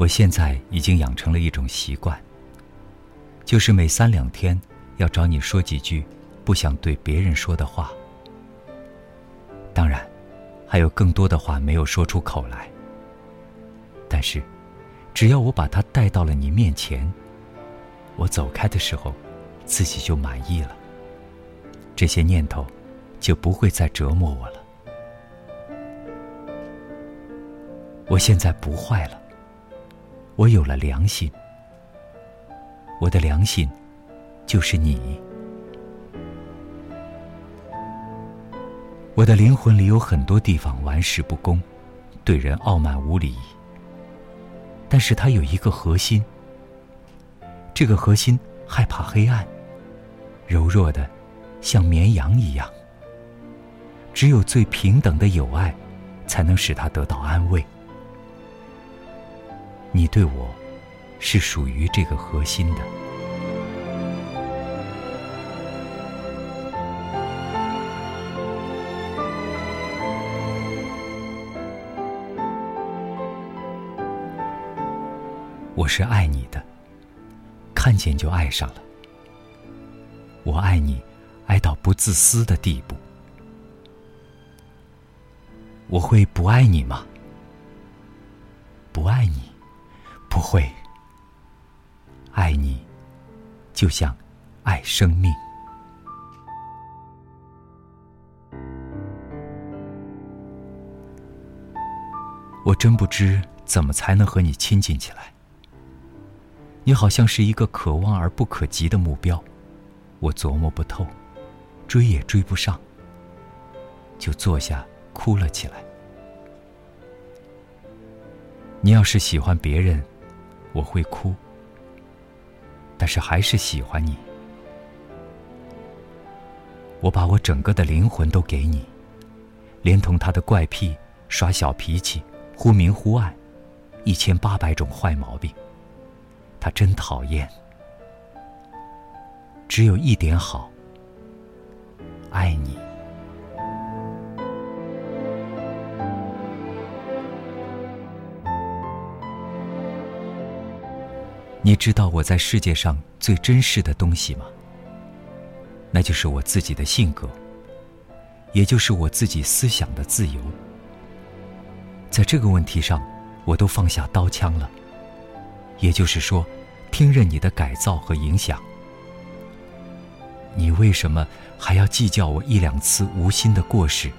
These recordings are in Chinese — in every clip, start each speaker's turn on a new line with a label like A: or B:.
A: 我现在已经养成了一种习惯，就是每三两天要找你说几句不想对别人说的话。当然，还有更多的话没有说出口来。但是，只要我把它带到了你面前，我走开的时候，自己就满意了。这些念头就不会再折磨我了。我现在不坏了。我有了良心，我的良心就是你。我的灵魂里有很多地方玩世不恭，对人傲慢无礼。但是它有一个核心，这个核心害怕黑暗，柔弱的像绵羊一样。只有最平等的友爱，才能使他得到安慰。你对我，是属于这个核心的。我是爱你的，看见就爱上了。我爱你，爱到不自私的地步。我会不爱你吗？会，爱你，就像爱生命。我真不知怎么才能和你亲近起来。你好像是一个可望而不可及的目标，我琢磨不透，追也追不上，就坐下哭了起来。你要是喜欢别人。我会哭，但是还是喜欢你。我把我整个的灵魂都给你，连同他的怪癖、耍小脾气、忽明忽暗，一千八百种坏毛病。他真讨厌。只有一点好，爱你。你知道我在世界上最珍视的东西吗？那就是我自己的性格，也就是我自己思想的自由。在这个问题上，我都放下刀枪了。也就是说，听任你的改造和影响。你为什么还要计较我一两次无心的过失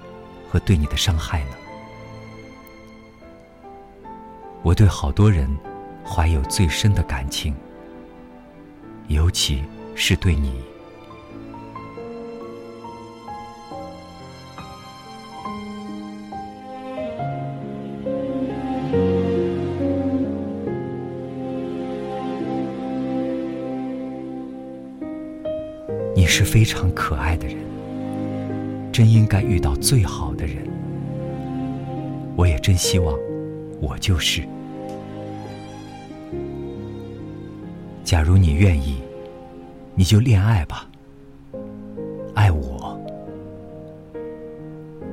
A: 和对你的伤害呢？我对好多人。怀有最深的感情，尤其是对你。你是非常可爱的人，真应该遇到最好的人。我也真希望，我就是。假如你愿意，你就恋爱吧。爱我，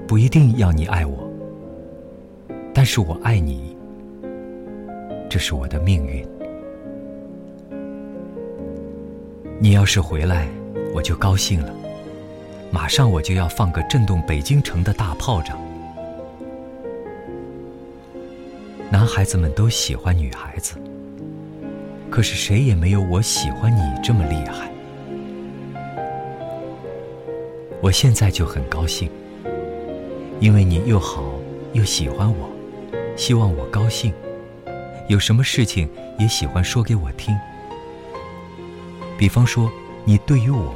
A: 不一定要你爱我，但是我爱你，这是我的命运。你要是回来，我就高兴了，马上我就要放个震动北京城的大炮仗。男孩子们都喜欢女孩子。可是谁也没有我喜欢你这么厉害。我现在就很高兴，因为你又好又喜欢我，希望我高兴，有什么事情也喜欢说给我听。比方说，你对于我，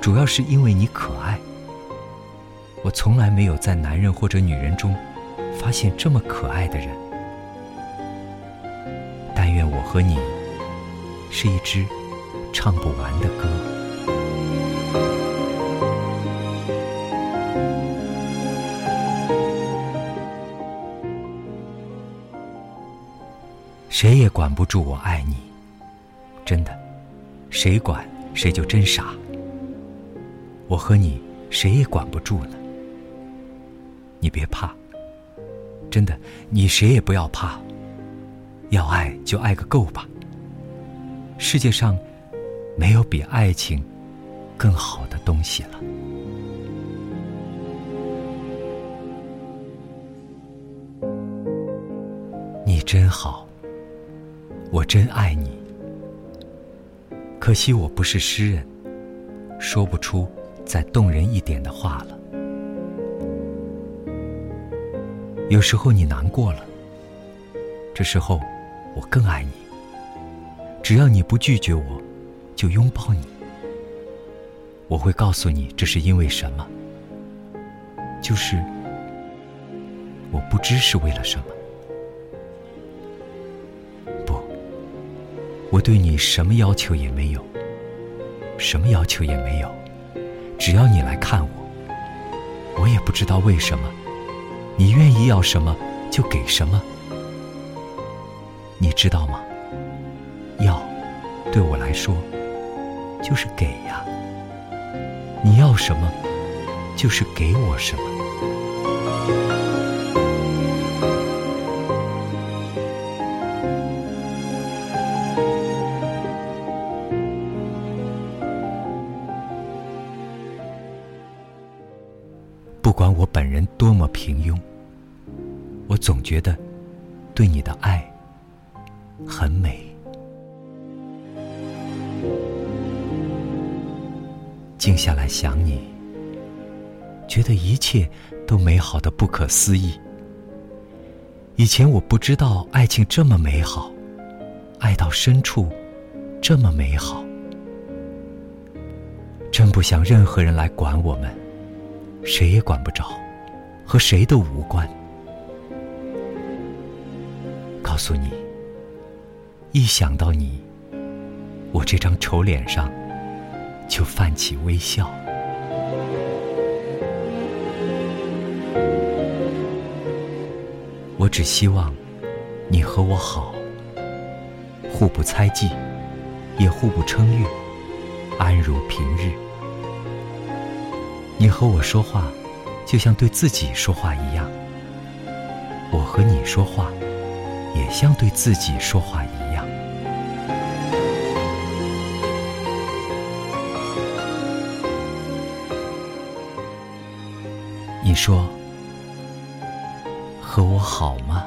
A: 主要是因为你可爱。我从来没有在男人或者女人中，发现这么可爱的人。但愿我和你。是一支唱不完的歌。谁也管不住我爱你，真的，谁管谁就真傻。我和你谁也管不住了。你别怕，真的，你谁也不要怕，要爱就爱个够吧。世界上没有比爱情更好的东西了。你真好，我真爱你。可惜我不是诗人，说不出再动人一点的话了。有时候你难过了，这时候我更爱你。只要你不拒绝我，就拥抱你。我会告诉你这是因为什么，就是我不知是为了什么。不，我对你什么要求也没有，什么要求也没有，只要你来看我，我也不知道为什么，你愿意要什么就给什么，你知道吗？对我来说，就是给呀。你要什么，就是给我什么。不管我本人多么平庸，我总觉得对你的爱很美。静下来想你，觉得一切都美好的不可思议。以前我不知道爱情这么美好，爱到深处这么美好。真不想任何人来管我们，谁也管不着，和谁都无关。告诉你，一想到你，我这张丑脸上。就泛起微笑。我只希望你和我好，互不猜忌，也互不称誉，安如平日。你和我说话，就像对自己说话一样；我和你说话，也像对自己说话一样。你说和我好吗？